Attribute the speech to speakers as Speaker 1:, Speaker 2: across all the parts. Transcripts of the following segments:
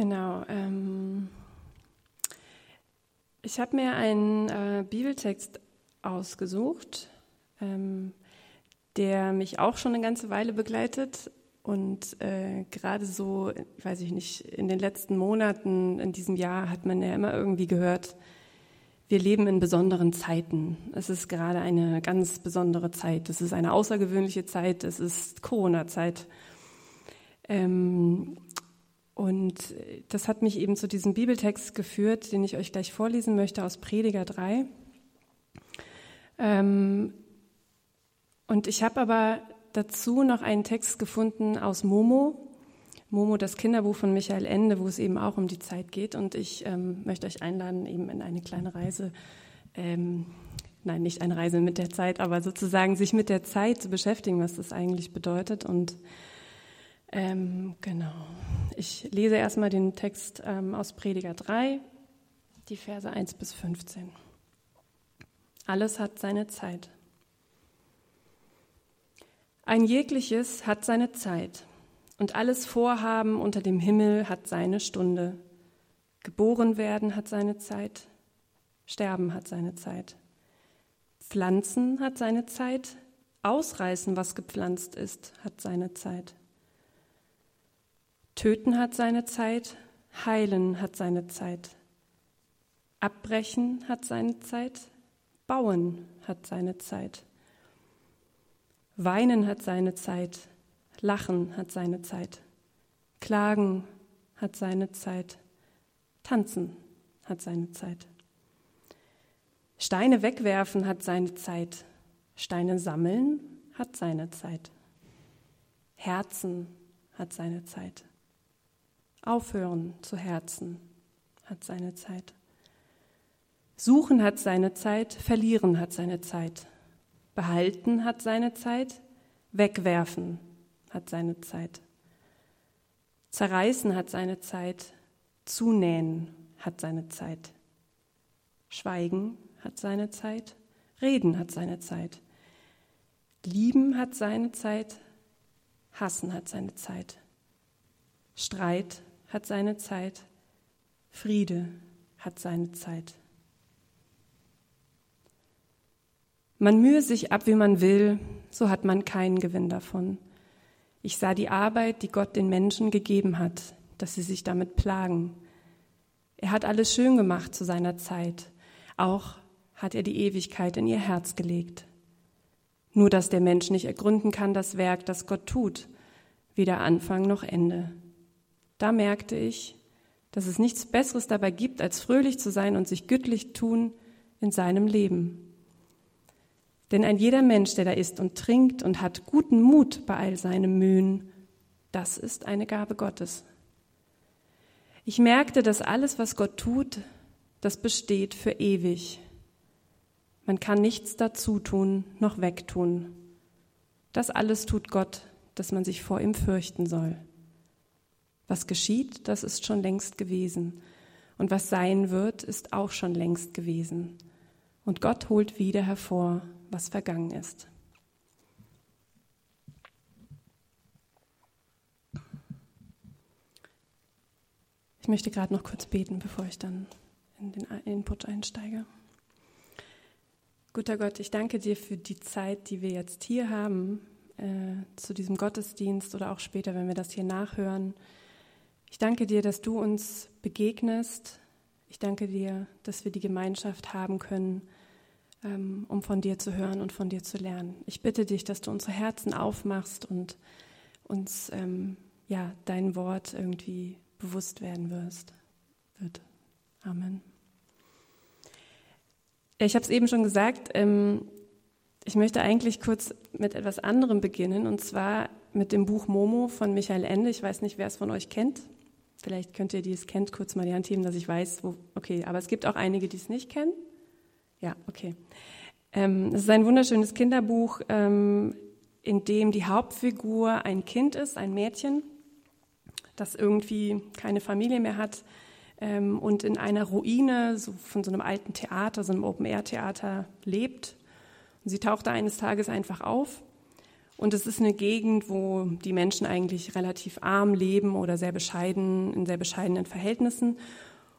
Speaker 1: Genau. Ähm, ich habe mir einen äh, Bibeltext ausgesucht, ähm, der mich auch schon eine ganze Weile begleitet und äh, gerade so, weiß ich nicht, in den letzten Monaten in diesem Jahr hat man ja immer irgendwie gehört, wir leben in besonderen Zeiten. Es ist gerade eine ganz besondere Zeit. Es ist eine außergewöhnliche Zeit. Es ist Corona-Zeit. Ähm, und das hat mich eben zu diesem Bibeltext geführt, den ich euch gleich vorlesen möchte aus Prediger 3. Ähm, und ich habe aber dazu noch einen Text gefunden aus Momo. Momo, das Kinderbuch von Michael Ende, wo es eben auch um die Zeit geht. Und ich ähm, möchte euch einladen, eben in eine kleine Reise, ähm, nein, nicht eine Reise mit der Zeit, aber sozusagen sich mit der Zeit zu beschäftigen, was das eigentlich bedeutet. Und ähm, genau. Ich lese erstmal den Text ähm, aus Prediger 3, die Verse 1 bis 15. Alles hat seine Zeit. Ein jegliches hat seine Zeit und alles Vorhaben unter dem Himmel hat seine Stunde. Geboren werden hat seine Zeit, sterben hat seine Zeit. Pflanzen hat seine Zeit, ausreißen, was gepflanzt ist, hat seine Zeit. Töten hat seine Zeit, heilen hat seine Zeit. Abbrechen hat seine Zeit, bauen hat seine Zeit. Weinen hat seine Zeit, lachen hat seine Zeit. Klagen hat seine Zeit, tanzen hat seine Zeit. Steine wegwerfen hat seine Zeit, Steine sammeln hat seine Zeit. Herzen hat seine Zeit. Aufhören zu Herzen hat seine Zeit. Suchen hat seine Zeit, verlieren hat seine Zeit. Behalten hat seine Zeit, wegwerfen hat seine Zeit. Zerreißen hat seine Zeit, zunähen hat seine Zeit. Schweigen hat seine Zeit, reden hat seine Zeit. Lieben hat seine Zeit, hassen hat seine Zeit. Streit hat seine Zeit, Friede hat seine Zeit. Man mühe sich ab, wie man will, so hat man keinen Gewinn davon. Ich sah die Arbeit, die Gott den Menschen gegeben hat, dass sie sich damit plagen. Er hat alles schön gemacht zu seiner Zeit. Auch hat er die Ewigkeit in ihr Herz gelegt. Nur dass der Mensch nicht ergründen kann das Werk, das Gott tut, weder Anfang noch Ende. Da merkte ich, dass es nichts Besseres dabei gibt, als fröhlich zu sein und sich gütlich tun in seinem Leben. Denn ein jeder Mensch, der da isst und trinkt und hat guten Mut bei all seinem Mühen, das ist eine Gabe Gottes. Ich merkte, dass alles, was Gott tut, das besteht für ewig. Man kann nichts dazu tun noch wegtun. Das alles tut Gott, dass man sich vor ihm fürchten soll. Was geschieht, das ist schon längst gewesen. Und was sein wird, ist auch schon längst gewesen. Und Gott holt wieder hervor, was vergangen ist. Ich möchte gerade noch kurz beten, bevor ich dann in den Input einsteige. Guter Gott, ich danke dir für die Zeit, die wir jetzt hier haben, äh, zu diesem Gottesdienst oder auch später, wenn wir das hier nachhören. Ich danke dir, dass du uns begegnest. Ich danke dir, dass wir die Gemeinschaft haben können, ähm, um von dir zu hören und von dir zu lernen. Ich bitte dich, dass du unsere Herzen aufmachst und uns ähm, ja dein Wort irgendwie bewusst werden wirst. Wird. Amen. Ich habe es eben schon gesagt. Ähm, ich möchte eigentlich kurz mit etwas anderem beginnen, und zwar mit dem Buch Momo von Michael Ende. Ich weiß nicht, wer es von euch kennt. Vielleicht könnt ihr, die es kennt, kurz mal die Hand heben, dass ich weiß, wo. Okay, aber es gibt auch einige, die es nicht kennen. Ja, okay. Ähm, es ist ein wunderschönes Kinderbuch, ähm, in dem die Hauptfigur ein Kind ist, ein Mädchen, das irgendwie keine Familie mehr hat ähm, und in einer Ruine so von so einem alten Theater, so einem Open-Air-Theater lebt. Und sie taucht da eines Tages einfach auf Und es ist eine Gegend, wo die Menschen eigentlich relativ arm leben oder sehr bescheiden, in sehr bescheidenen Verhältnissen.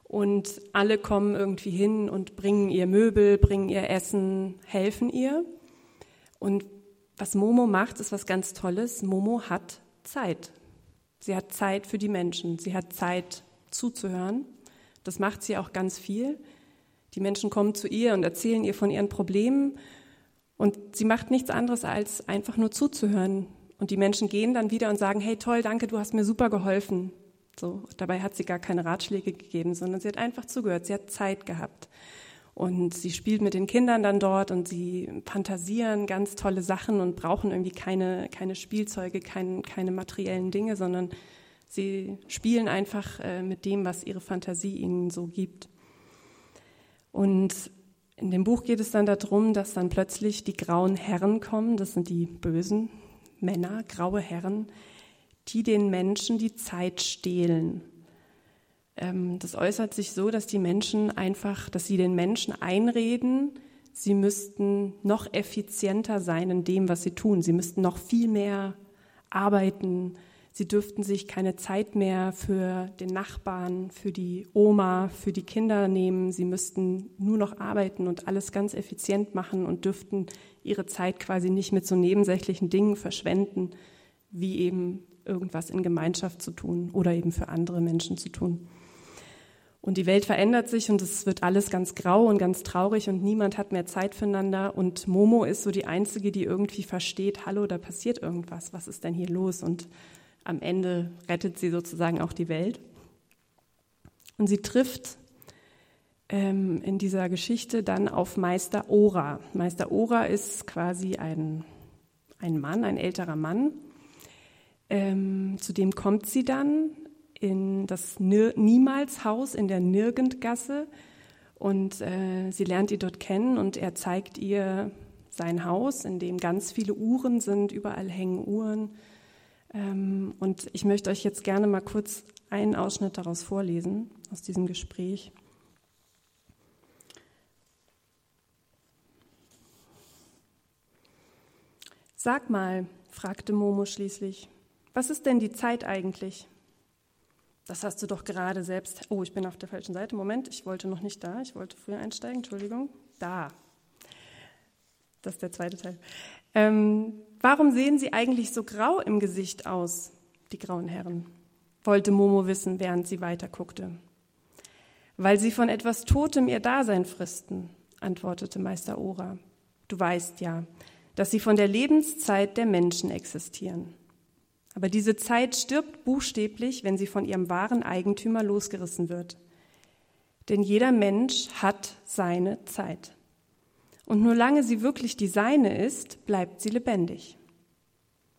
Speaker 1: Und alle kommen irgendwie hin und bringen ihr Möbel, bringen ihr Essen, helfen ihr. Und was Momo macht, ist was ganz Tolles. Momo hat Zeit. Sie hat Zeit für die Menschen. Sie hat Zeit zuzuhören. Das macht sie auch ganz viel. Die Menschen kommen zu ihr und erzählen ihr von ihren Problemen und sie macht nichts anderes, als einfach nur zuzuhören. Und die Menschen gehen dann wieder und sagen, hey toll, danke, du hast mir super geholfen. So, dabei hat sie gar keine Ratschläge gegeben, sondern sie hat einfach zugehört, sie hat Zeit gehabt. Und sie spielt mit den Kindern dann dort und sie fantasieren ganz tolle Sachen und brauchen irgendwie keine, keine Spielzeuge, kein, keine materiellen Dinge, sondern sie spielen einfach äh, mit dem, was ihre Fantasie ihnen so gibt. Und in dem Buch geht es dann darum, dass dann plötzlich die grauen Herren kommen, das sind die bösen Männer, graue Herren, die den Menschen die Zeit stehlen. Ähm, das äußert sich so, dass die Menschen einfach, dass sie den Menschen einreden, sie müssten noch effizienter sein in dem, was sie tun. Sie müssten noch viel mehr arbeiten, Sie dürften sich keine Zeit mehr für den Nachbarn, für die Oma, für die Kinder nehmen. Sie müssten nur noch arbeiten und alles ganz effizient machen und dürften ihre Zeit quasi nicht mit so nebensächlichen Dingen verschwenden, wie eben irgendwas in Gemeinschaft zu tun oder eben für andere Menschen zu tun. Und die Welt verändert sich und es wird alles ganz grau und ganz traurig und niemand hat mehr Zeit füreinander. Und Momo ist so die Einzige, die irgendwie versteht, hallo, da passiert irgendwas, was ist denn hier los? Und am Ende rettet sie sozusagen auch die Welt. Und sie trifft ähm, in dieser Geschichte dann auf Meister Ora. Meister Ora ist quasi ein, ein Mann, ein älterer Mann. Ähm, zu dem kommt sie dann in das Niemals-Haus in der Nirgendgasse und äh, sie lernt ihn dort kennen und er zeigt ihr sein Haus, in dem ganz viele Uhren sind, überall hängen Uhren und ich möchte euch jetzt gerne mal kurz einen Ausschnitt daraus vorlesen, aus diesem Gespräch. Sag mal, fragte Momo schließlich, was ist denn die Zeit eigentlich? Das hast du doch gerade selbst. Oh, ich bin auf der falschen Seite. Moment, ich wollte noch nicht da. Ich wollte früher einsteigen. Entschuldigung. Da. Das ist der zweite Teil. Ähm, warum sehen Sie eigentlich so grau im Gesicht aus, die grauen Herren? wollte Momo wissen, während sie weiter guckte. Weil sie von etwas Totem ihr Dasein fristen, antwortete Meister Ora. Du weißt ja, dass sie von der Lebenszeit der Menschen existieren. Aber diese Zeit stirbt buchstäblich, wenn sie von ihrem wahren Eigentümer losgerissen wird. Denn jeder Mensch hat seine Zeit. Und nur lange sie wirklich die seine ist, bleibt sie lebendig.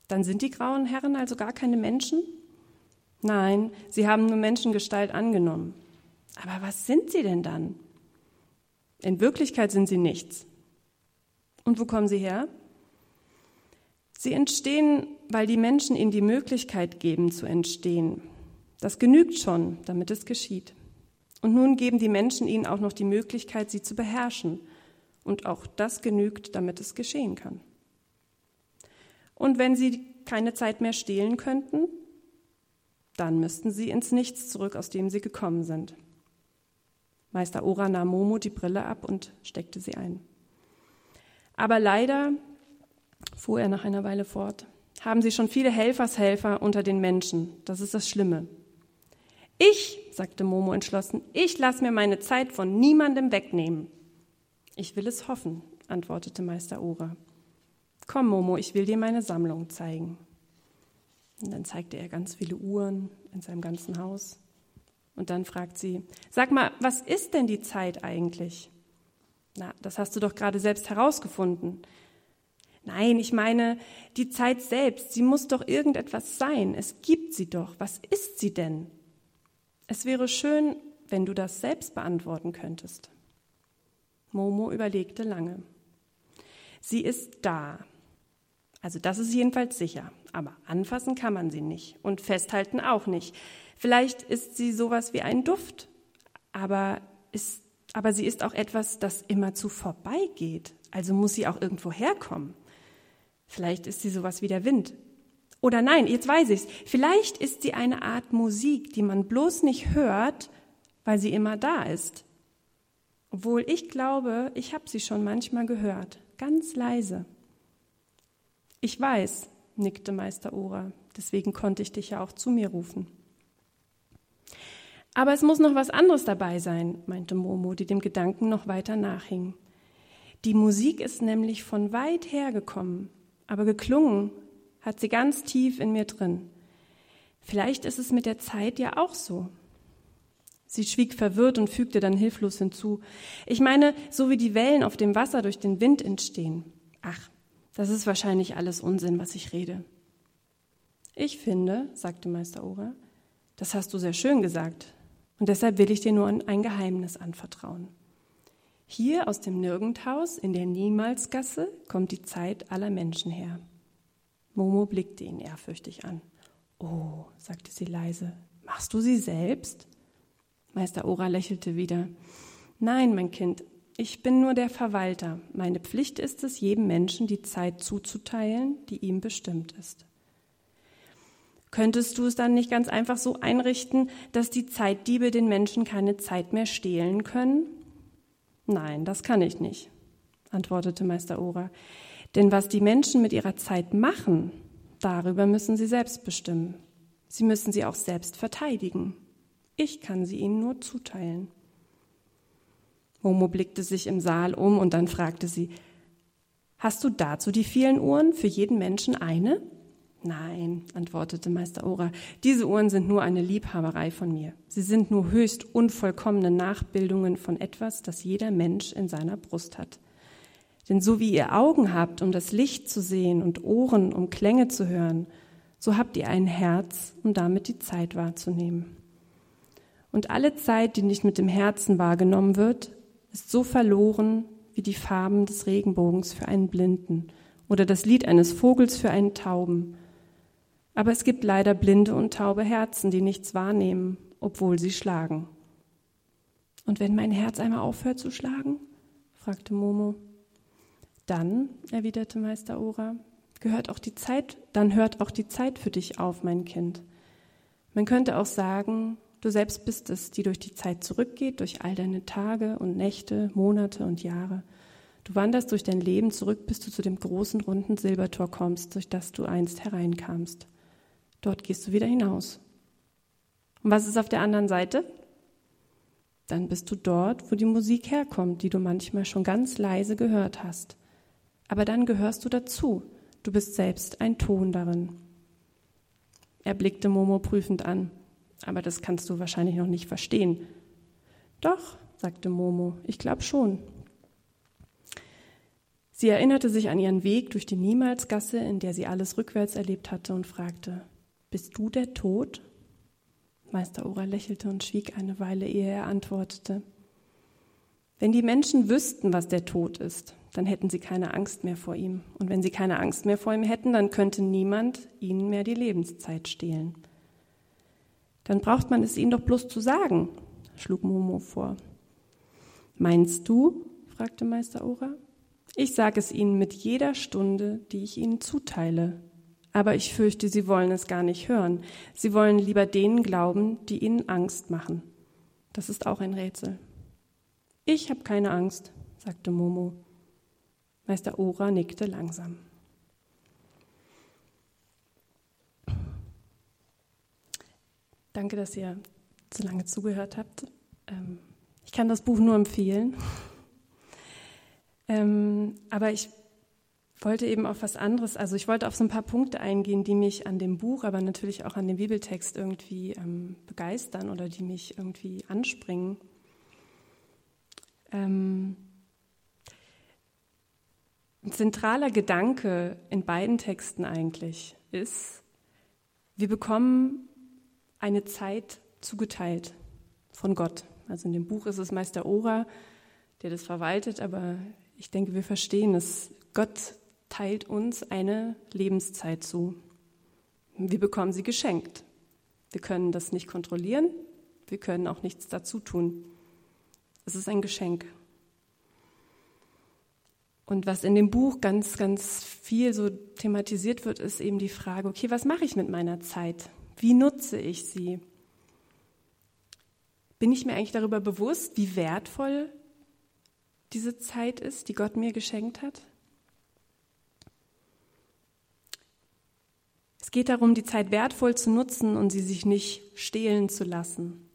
Speaker 1: Dann sind die grauen Herren also gar keine Menschen? Nein, sie haben nur Menschengestalt angenommen. Aber was sind sie denn dann? In Wirklichkeit sind sie nichts. Und wo kommen sie her? Sie entstehen, weil die Menschen ihnen die Möglichkeit geben zu entstehen. Das genügt schon, damit es geschieht. Und nun geben die Menschen ihnen auch noch die Möglichkeit, sie zu beherrschen und auch das genügt, damit es geschehen kann. Und wenn sie keine Zeit mehr stehlen könnten, dann müssten sie ins Nichts zurück, aus dem sie gekommen sind. Meister Ora nahm Momo die Brille ab und steckte sie ein. Aber leider, fuhr er nach einer Weile fort, haben sie schon viele Helfershelfer unter den Menschen. Das ist das Schlimme. Ich, sagte Momo entschlossen, ich lasse mir meine Zeit von niemandem wegnehmen. Ich will es hoffen, antwortete Meister Ora. Komm, Momo, ich will dir meine Sammlung zeigen. Und dann zeigte er ganz viele Uhren in seinem ganzen Haus. Und dann fragt sie, sag mal, was ist denn die Zeit eigentlich? Na, das hast du doch gerade selbst herausgefunden. Nein, ich meine, die Zeit selbst, sie muss doch irgendetwas sein. Es gibt sie doch. Was ist sie denn? Es wäre schön, wenn du das selbst beantworten könntest. Momo überlegte lange. Sie ist da. Also das ist jedenfalls sicher. Aber anfassen kann man sie nicht und festhalten auch nicht. Vielleicht ist sie sowas wie ein Duft, aber, ist, aber sie ist auch etwas, das immerzu vorbeigeht. Also muss sie auch irgendwo herkommen. Vielleicht ist sie sowas wie der Wind. Oder nein, jetzt weiß ich's. Vielleicht ist sie eine Art Musik, die man bloß nicht hört, weil sie immer da ist. Obwohl ich glaube, ich habe sie schon manchmal gehört, ganz leise. Ich weiß, nickte Meister Ora, deswegen konnte ich dich ja auch zu mir rufen. Aber es muss noch was anderes dabei sein, meinte Momo, die dem Gedanken noch weiter nachhing. Die Musik ist nämlich von weit her gekommen, aber geklungen hat sie ganz tief in mir drin. Vielleicht ist es mit der Zeit ja auch so. Sie schwieg verwirrt und fügte dann hilflos hinzu. Ich meine, so wie die Wellen auf dem Wasser durch den Wind entstehen. Ach, das ist wahrscheinlich alles Unsinn, was ich rede. Ich finde, sagte Meister Ora, das hast du sehr schön gesagt. Und deshalb will ich dir nur ein Geheimnis anvertrauen. Hier aus dem Nirgendhaus in der Niemalsgasse kommt die Zeit aller Menschen her. Momo blickte ihn ehrfürchtig an. Oh, sagte sie leise, machst du sie selbst? Meister Ora lächelte wieder. Nein, mein Kind, ich bin nur der Verwalter. Meine Pflicht ist es, jedem Menschen die Zeit zuzuteilen, die ihm bestimmt ist. Könntest du es dann nicht ganz einfach so einrichten, dass die Zeitdiebe den Menschen keine Zeit mehr stehlen können? Nein, das kann ich nicht, antwortete Meister Ora. Denn was die Menschen mit ihrer Zeit machen, darüber müssen sie selbst bestimmen. Sie müssen sie auch selbst verteidigen. Ich kann sie ihnen nur zuteilen. Momo blickte sich im Saal um und dann fragte sie, Hast du dazu die vielen Uhren, für jeden Menschen eine? Nein, antwortete Meister Ora, diese Uhren sind nur eine Liebhaberei von mir. Sie sind nur höchst unvollkommene Nachbildungen von etwas, das jeder Mensch in seiner Brust hat. Denn so wie ihr Augen habt, um das Licht zu sehen und Ohren, um Klänge zu hören, so habt ihr ein Herz, um damit die Zeit wahrzunehmen. Und alle Zeit, die nicht mit dem Herzen wahrgenommen wird, ist so verloren wie die Farben des Regenbogens für einen Blinden oder das Lied eines Vogels für einen Tauben aber es gibt leider blinde und taube Herzen, die nichts wahrnehmen, obwohl sie schlagen. Und wenn mein Herz einmal aufhört zu schlagen? fragte Momo. Dann, erwiderte Meister Ora, gehört auch die Zeit, dann hört auch die Zeit für dich auf, mein Kind. Man könnte auch sagen, du selbst bist es, die durch die Zeit zurückgeht, durch all deine Tage und Nächte, Monate und Jahre. Du wanderst durch dein Leben zurück, bis du zu dem großen runden Silbertor kommst, durch das du einst hereinkamst. Dort gehst du wieder hinaus. Und was ist auf der anderen Seite? Dann bist du dort, wo die Musik herkommt, die du manchmal schon ganz leise gehört hast. Aber dann gehörst du dazu. Du bist selbst ein Ton darin. Er blickte Momo prüfend an. Aber das kannst du wahrscheinlich noch nicht verstehen. Doch, sagte Momo, ich glaube schon. Sie erinnerte sich an ihren Weg durch die Niemalsgasse, in der sie alles rückwärts erlebt hatte, und fragte, bist du der Tod? Meister Ora lächelte und schwieg eine Weile, ehe er antwortete. Wenn die Menschen wüssten, was der Tod ist, dann hätten sie keine Angst mehr vor ihm. Und wenn sie keine Angst mehr vor ihm hätten, dann könnte niemand ihnen mehr die Lebenszeit stehlen. Dann braucht man es ihnen doch bloß zu sagen, schlug Momo vor. Meinst du? fragte Meister Ora. Ich sage es ihnen mit jeder Stunde, die ich ihnen zuteile, aber ich fürchte, sie wollen es gar nicht hören. Sie wollen lieber denen glauben, die ihnen Angst machen. Das ist auch ein Rätsel. Ich habe keine Angst, sagte Momo. Meister Ora nickte langsam. Danke, dass ihr so lange zugehört habt. Ähm, ich kann das Buch nur empfehlen. Ähm, aber ich wollte eben auf was anderes, also ich wollte auf so ein paar Punkte eingehen, die mich an dem Buch, aber natürlich auch an dem Bibeltext irgendwie ähm, begeistern oder die mich irgendwie anspringen. Ein zentraler Gedanke in beiden Texten eigentlich ist, wir bekommen eine Zeit zugeteilt von Gott. Also in dem Buch ist es Meister Ora, der das verwaltet, aber ich denke, wir verstehen es. Gott teilt uns eine Lebenszeit zu. Wir bekommen sie geschenkt. Wir können das nicht kontrollieren, wir können auch nichts dazu tun. Es ist ein Geschenk. Und was in dem Buch ganz, ganz viel so thematisiert wird, ist eben die Frage, okay, was mache ich mit meiner Zeit? Wie nutze ich sie? Bin ich mir eigentlich darüber bewusst, wie wertvoll diese Zeit ist, die Gott mir geschenkt hat? Es geht darum, die Zeit wertvoll zu nutzen und sie sich nicht stehlen zu lassen.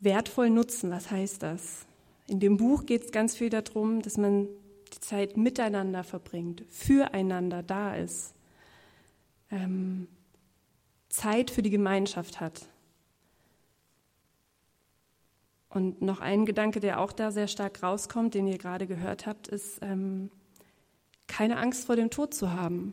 Speaker 1: Wertvoll nutzen, was heißt das? In dem Buch geht es ganz viel darum, dass man die Zeit miteinander verbringt, füreinander da ist, ähm, Zeit für die Gemeinschaft hat. Und noch ein Gedanke, der auch da sehr stark rauskommt, den ihr gerade gehört habt, ist, ähm, keine Angst vor dem Tod zu haben,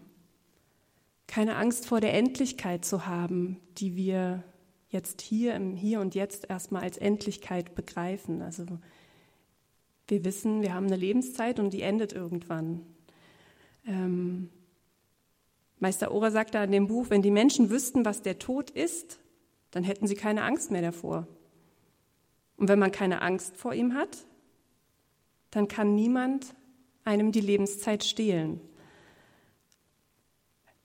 Speaker 1: keine Angst vor der Endlichkeit zu haben, die wir jetzt hier im Hier und Jetzt erstmal als Endlichkeit begreifen. Also wir wissen, wir haben eine Lebenszeit und die endet irgendwann. Ähm, Meister Ora sagt da in dem Buch, wenn die Menschen wüssten, was der Tod ist, dann hätten sie keine Angst mehr davor. Und wenn man keine Angst vor ihm hat, dann kann niemand einem die Lebenszeit stehlen.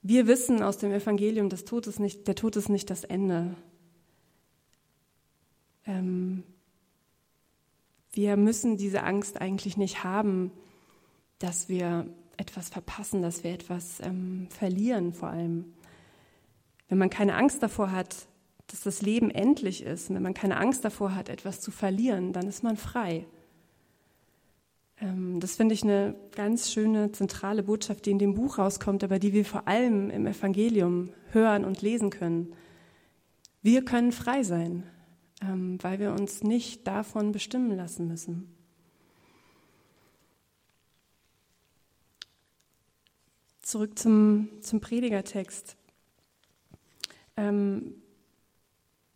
Speaker 1: Wir wissen aus dem Evangelium, das Tod ist nicht, der Tod ist nicht das Ende. Ähm, wir müssen diese Angst eigentlich nicht haben, dass wir etwas verpassen, dass wir etwas ähm, verlieren vor allem. Wenn man keine Angst davor hat, dass das Leben endlich ist, wenn man keine Angst davor hat, etwas zu verlieren, dann ist man frei. Ähm, das finde ich eine ganz schöne zentrale Botschaft, die in dem Buch rauskommt, aber die wir vor allem im Evangelium hören und lesen können. Wir können frei sein, ähm, weil wir uns nicht davon bestimmen lassen müssen. Zurück zum, zum Predigertext. Ähm,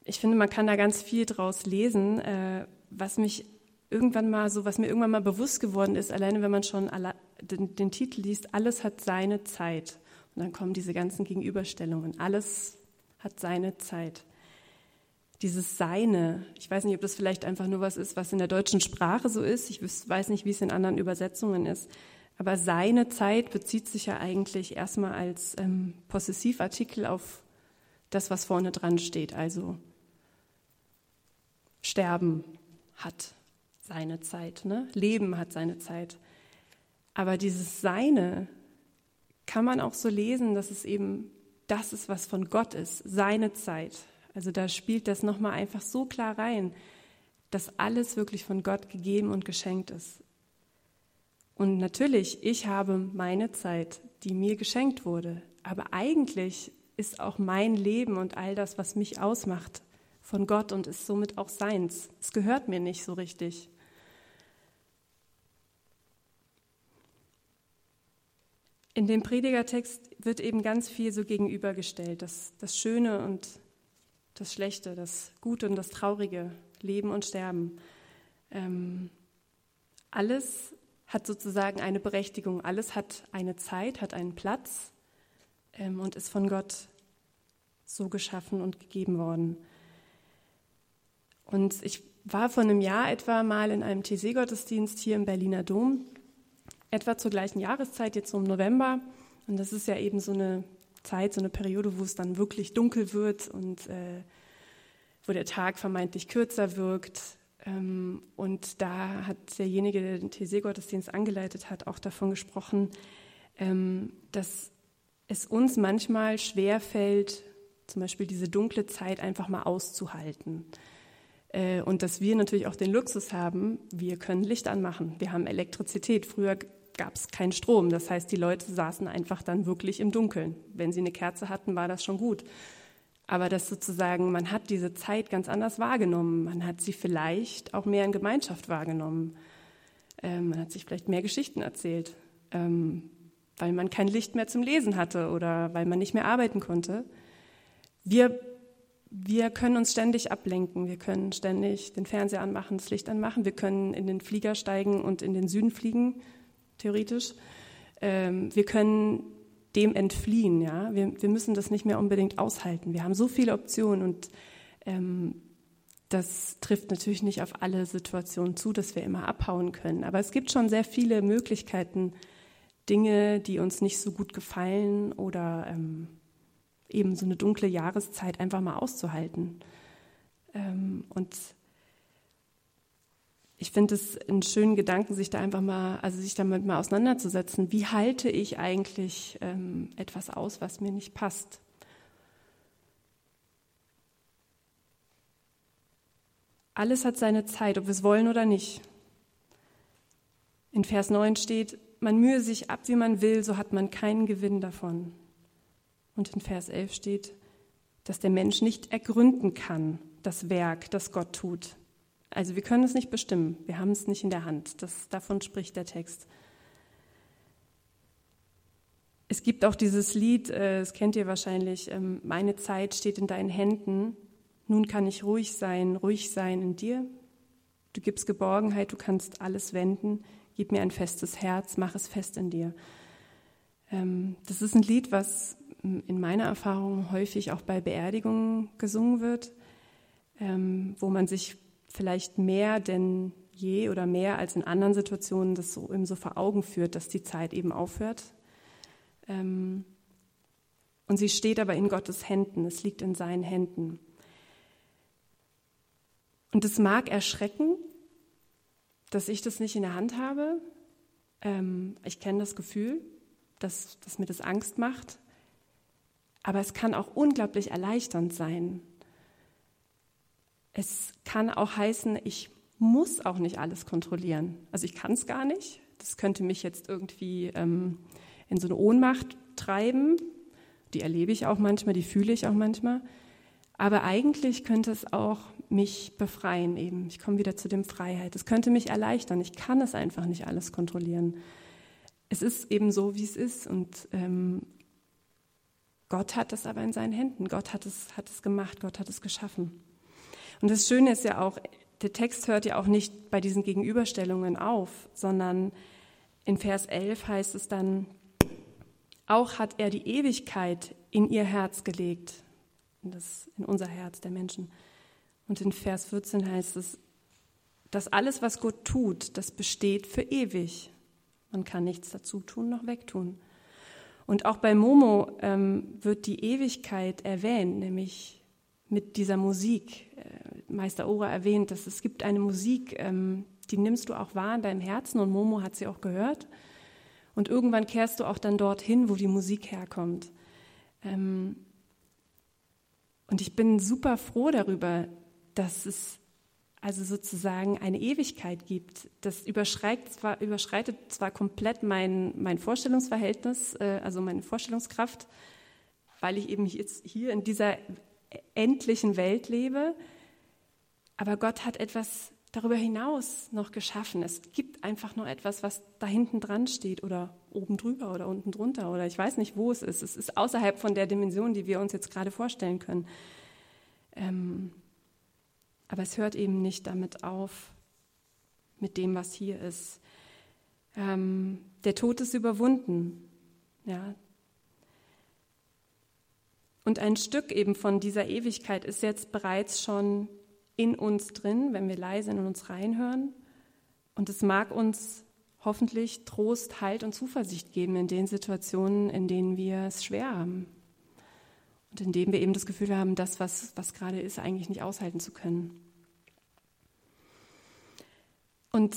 Speaker 1: ich finde, man kann da ganz viel draus lesen, äh, was mich irgendwann mal so, was mir irgendwann mal bewusst geworden ist, alleine wenn man schon alle, den, den, Titel liest, alles hat seine Zeit. Und dann kommen diese ganzen Gegenüberstellungen. Alles hat seine Zeit. Dieses Seine, ich weiß nicht, ob das vielleicht einfach nur was ist, was in der deutschen Sprache so ist. Ich weiß nicht, wie es in anderen Übersetzungen ist. Aber seine Zeit bezieht sich ja eigentlich erstmal als ähm, Possessivartikel auf das, was vorne dran steht. Also Sterben hat seine Zeit, ne? Leben hat seine Zeit. Aber dieses Seine kann man auch so lesen, dass es eben das ist, was von Gott ist, seine Zeit. Also da spielt das nochmal einfach so klar rein, dass alles wirklich von Gott gegeben und geschenkt ist. Und natürlich, ich habe meine Zeit, die mir geschenkt wurde. Aber eigentlich ist auch mein Leben und all das, was mich ausmacht, von Gott und ist somit auch seins. Es gehört mir nicht so richtig. In dem Predigertext wird eben ganz viel so gegenübergestellt, das, das Schöne und das Schlechte, das Gute und das Traurige, Leben und Sterben. Ähm, alles hat sozusagen eine Berechtigung, alles hat eine Zeit, hat einen Platz ähm, und ist von Gott so geschaffen und gegeben worden. Und ich war vor einem Jahr etwa mal in einem TC-Gottesdienst hier im Berliner Dom, etwa zur gleichen Jahreszeit, jetzt so im November. Und das ist ja eben so eine Zeit, so eine Periode, wo es dann wirklich dunkel wird und äh, wo der Tag vermeintlich kürzer wirkt. Ähm, und da hat derjenige, der den TC-Gottesdienst angeleitet hat, auch davon gesprochen, ähm, dass es uns manchmal schwer fällt, zum Beispiel diese dunkle Zeit einfach mal auszuhalten. Äh, und dass wir natürlich auch den Luxus haben, wir können Licht anmachen. Wir haben Elektrizität. Früher gab es keinen Strom. Das heißt, die Leute saßen einfach dann wirklich im Dunkeln. Wenn sie eine Kerze hatten, war das schon gut. Aber das sozusagen, man hat diese Zeit ganz anders wahrgenommen. Man hat sie vielleicht auch mehr in Gemeinschaft wahrgenommen. Ähm, man hat sich vielleicht mehr Geschichten erzählt, ähm, weil man kein Licht mehr zum Lesen hatte oder weil man nicht mehr arbeiten konnte. Wir wir können uns ständig ablenken. Wir können ständig den Fernseher anmachen, das Licht anmachen. Wir können in den Flieger steigen und in den Süden fliegen, theoretisch. Ähm, wir können dem entfliehen. Ja? Wir, wir, müssen das nicht mehr unbedingt aushalten. Wir haben so viele Optionen und ähm, Das trifft natürlich nicht auf alle Situationen zu, dass wir immer abhauen können. Aber es gibt schon sehr viele Möglichkeiten, Dinge, die uns nicht so gut gefallen oder ähm, eben so eine dunkle Jahreszeit einfach mal auszuhalten. Ähm, und ich finde es einen schönen Gedanken, sich da einfach mal, also sich damit mal auseinanderzusetzen. Wie halte ich eigentlich ähm, etwas aus, was mir nicht passt? Alles hat seine Zeit, ob wir es wollen oder nicht. In Vers 9 steht, man mühe sich ab, wie man will, so hat man keinen Gewinn davon. Und in Vers 11 steht, dass der Mensch nicht ergründen kann, das Werk, das Gott tut. Also wir können es nicht bestimmen, wir haben es nicht in der Hand. Das, davon spricht der Text. Es gibt auch dieses Lied, äh, das kennt ihr wahrscheinlich, ähm, Meine Zeit steht in deinen Händen. Nun kann ich ruhig sein, ruhig sein in dir. Du gibst Geborgenheit, du kannst alles wenden. Gib mir ein festes Herz, mach es fest in dir. Ähm, das ist ein Lied, was in meiner Erfahrung häufig auch bei Beerdigungen gesungen wird, ähm, wo man sich vielleicht mehr denn je oder mehr als in anderen Situationen das so eben so vor Augen führt, dass die Zeit eben aufhört. Ähm, und sie steht aber in Gottes Händen, es liegt in seinen Händen. Und es mag erschrecken, dass ich das nicht in der Hand habe. Ähm, ich kenne das Gefühl, dass, dass mir das Angst macht. Aber es kann auch unglaublich erleichternd sein, es kann auch heißen, ich muss auch nicht alles kontrollieren. Also ich kann es gar nicht. Das könnte mich jetzt irgendwie ähm, in so eine Ohnmacht treiben. Die erlebe ich auch manchmal, die fühle ich auch manchmal. Aber eigentlich könnte es auch mich befreien eben. Ich komme wieder zu dem Freiheit. Es könnte mich erleichtern. Ich kann es einfach nicht alles kontrollieren. Es ist eben so, wie es ist. Und ähm, Gott hat es aber in seinen Händen. Gott hat es, hat es gemacht. Gott hat es geschaffen. Und das Schöne ist ja auch, der Text hört ja auch nicht bei diesen Gegenüberstellungen auf, sondern in Vers 11 heißt es dann, auch hat er die Ewigkeit in ihr Herz gelegt, in, das, in unser Herz der Menschen. Und in Vers 14 heißt es, dass alles, was Gott tut, das besteht für ewig. Man kann nichts dazu tun noch wegtun. Und auch bei Momo ähm, wird die Ewigkeit erwähnt, nämlich mit dieser Musik. Meister Ora erwähnt, dass es gibt eine Musik, ähm, die nimmst du auch wahr in deinem Herzen und Momo hat sie auch gehört. Und irgendwann kehrst du auch dann dorthin, wo die Musik herkommt. Ähm, und ich bin super froh darüber, dass es also sozusagen eine Ewigkeit gibt. Das überschreitet zwar, überschreitet zwar komplett mein, mein Vorstellungsverhältnis, äh, also meine Vorstellungskraft, weil ich eben jetzt hier in dieser endlichen Welt lebe. Aber Gott hat etwas darüber hinaus noch geschaffen. Es gibt einfach noch etwas, was da hinten dran steht oder oben drüber oder unten drunter oder ich weiß nicht, wo es ist. Es ist außerhalb von der Dimension, die wir uns jetzt gerade vorstellen können. Ähm, aber es hört eben nicht damit auf, mit dem, was hier ist. Ähm, der Tod ist überwunden. Ja, und ein Stück eben von dieser Ewigkeit ist jetzt bereits schon in uns drin, wenn wir leise in uns reinhören. Und es mag uns hoffentlich Trost, Halt und Zuversicht geben in den Situationen, in denen wir es schwer haben. Und in denen wir eben das Gefühl haben, das, was, was gerade ist, eigentlich nicht aushalten zu können. Und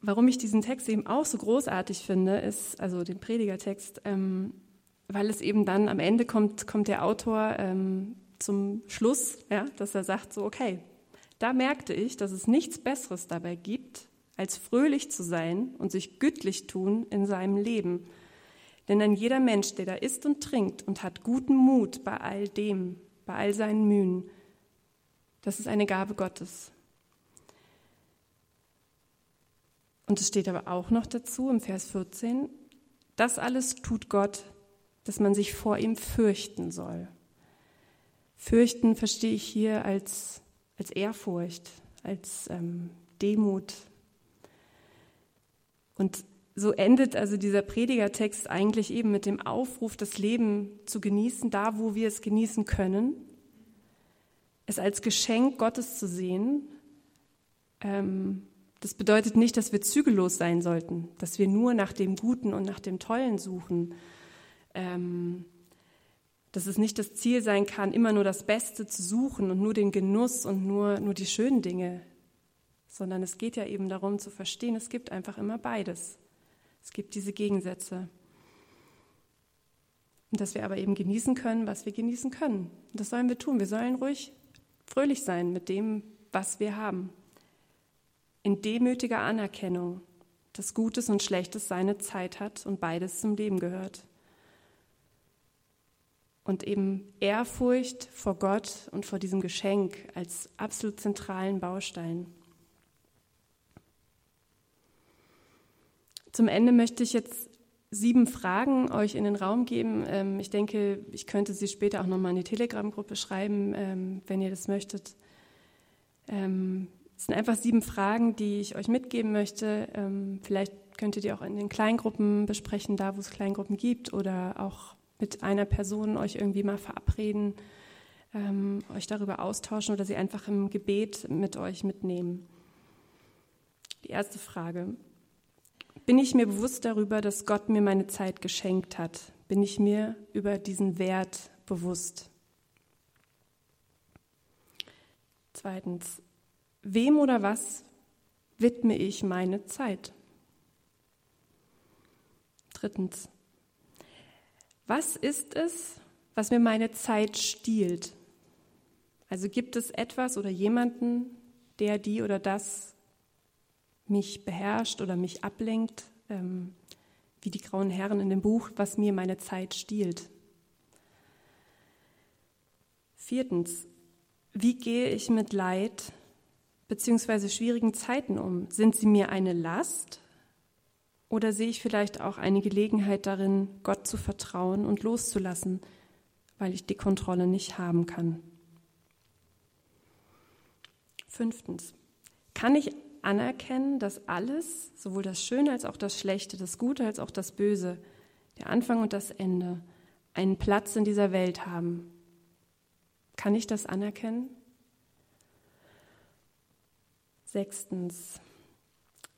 Speaker 1: warum ich diesen Text eben auch so großartig finde, ist, also den Predigertext, ähm, weil es eben dann am Ende kommt, kommt der Autor ähm, zum Schluss, ja, dass er sagt so, okay, da merkte ich, dass es nichts Besseres dabei gibt, als fröhlich zu sein und sich gütlich tun in seinem Leben. Denn ein jeder Mensch, der da isst und trinkt und hat guten Mut bei all dem, bei all seinen Mühen, das ist eine Gabe Gottes. Und es steht aber auch noch dazu im Vers 14, das alles tut Gott, dass man sich vor ihm fürchten soll. Fürchten verstehe ich hier als, als Ehrfurcht, als ähm, Demut. Und so endet also dieser Predigertext eigentlich eben mit dem Aufruf, das Leben zu genießen, da wo wir es genießen können. es als Geschenk Gottes zu sehen, ähm, das bedeutet nicht, dass wir zügellos sein sollten, dass wir nur nach dem Guten und nach dem Tollen suchen. Ähm, dass es nicht das Ziel sein kann, immer nur das Beste zu suchen und nur den Genuss und nur, nur die schönen Dinge, sondern es geht ja eben darum zu verstehen, es gibt einfach immer beides. Es gibt diese Gegensätze. Und dass wir aber eben genießen können, was wir genießen können. Und das sollen wir tun. Wir sollen ruhig fröhlich sein mit dem, was wir haben in demütiger Anerkennung, dass Gutes und Schlechtes seine Zeit hat und beides zum Leben gehört. Und eben Ehrfurcht vor Gott und vor diesem Geschenk als absolut zentralen Baustein. Zum Ende möchte ich jetzt sieben Fragen euch in den Raum geben. Ähm, ich denke, ich könnte sie später auch nochmal in die Telegram-Gruppe schreiben, ähm, wenn ihr das möchtet. Ähm, es sind einfach sieben Fragen, die ich euch mitgeben möchte. Vielleicht könnt ihr auch in den Kleingruppen besprechen, da wo es Kleingruppen gibt, oder auch mit einer Person euch irgendwie mal verabreden, ähm, euch darüber austauschen oder sie einfach im Gebet mit euch mitnehmen. Die erste Frage. Bin ich mir bewusst darüber, dass Gott mir meine Zeit geschenkt hat? Bin ich mir über diesen Wert bewusst? Zweitens, Wem oder was widme ich meine Zeit? Drittens, was ist es, was mir meine Zeit stiehlt? Also gibt es etwas oder jemanden, der die oder das mich beherrscht oder mich ablenkt, ähm, wie die grauen Herren in dem Buch, was mir meine Zeit stiehlt? Viertens, wie gehe ich mit Leid, beziehungsweise schwierigen Zeiten um? Sind sie mir eine Last oder sehe ich vielleicht auch eine Gelegenheit darin, Gott zu vertrauen und loszulassen, weil ich die Kontrolle nicht haben kann? Fünftens, kann ich anerkennen, dass alles, sowohl das Schöne als auch das Schlechte, das Gute als auch das Böse, der Anfang und das Ende, einen Platz in dieser Welt haben? Kann ich das anerkennen? Sechstens,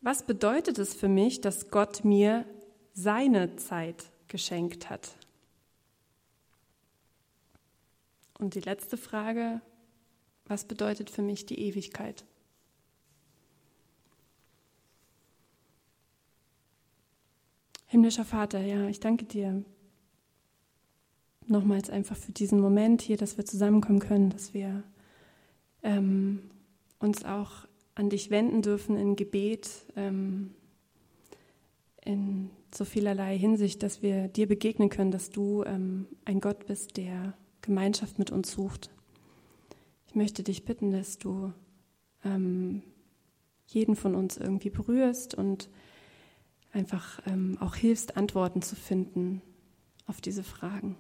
Speaker 1: was bedeutet es für mich, dass Gott mir seine Zeit geschenkt hat? Und die letzte Frage, was bedeutet für mich die Ewigkeit? Himmlischer Vater, ja, ich danke dir nochmals einfach für diesen Moment hier, dass wir zusammenkommen können, dass wir ähm, uns auch an dich wenden dürfen in Gebet, ähm, in so vielerlei Hinsicht, dass wir dir begegnen können, dass du ähm, ein Gott bist, der Gemeinschaft mit uns sucht. Ich möchte dich bitten, dass du ähm, jeden von uns irgendwie berührst und einfach ähm, auch hilfst, Antworten zu finden auf diese Fragen.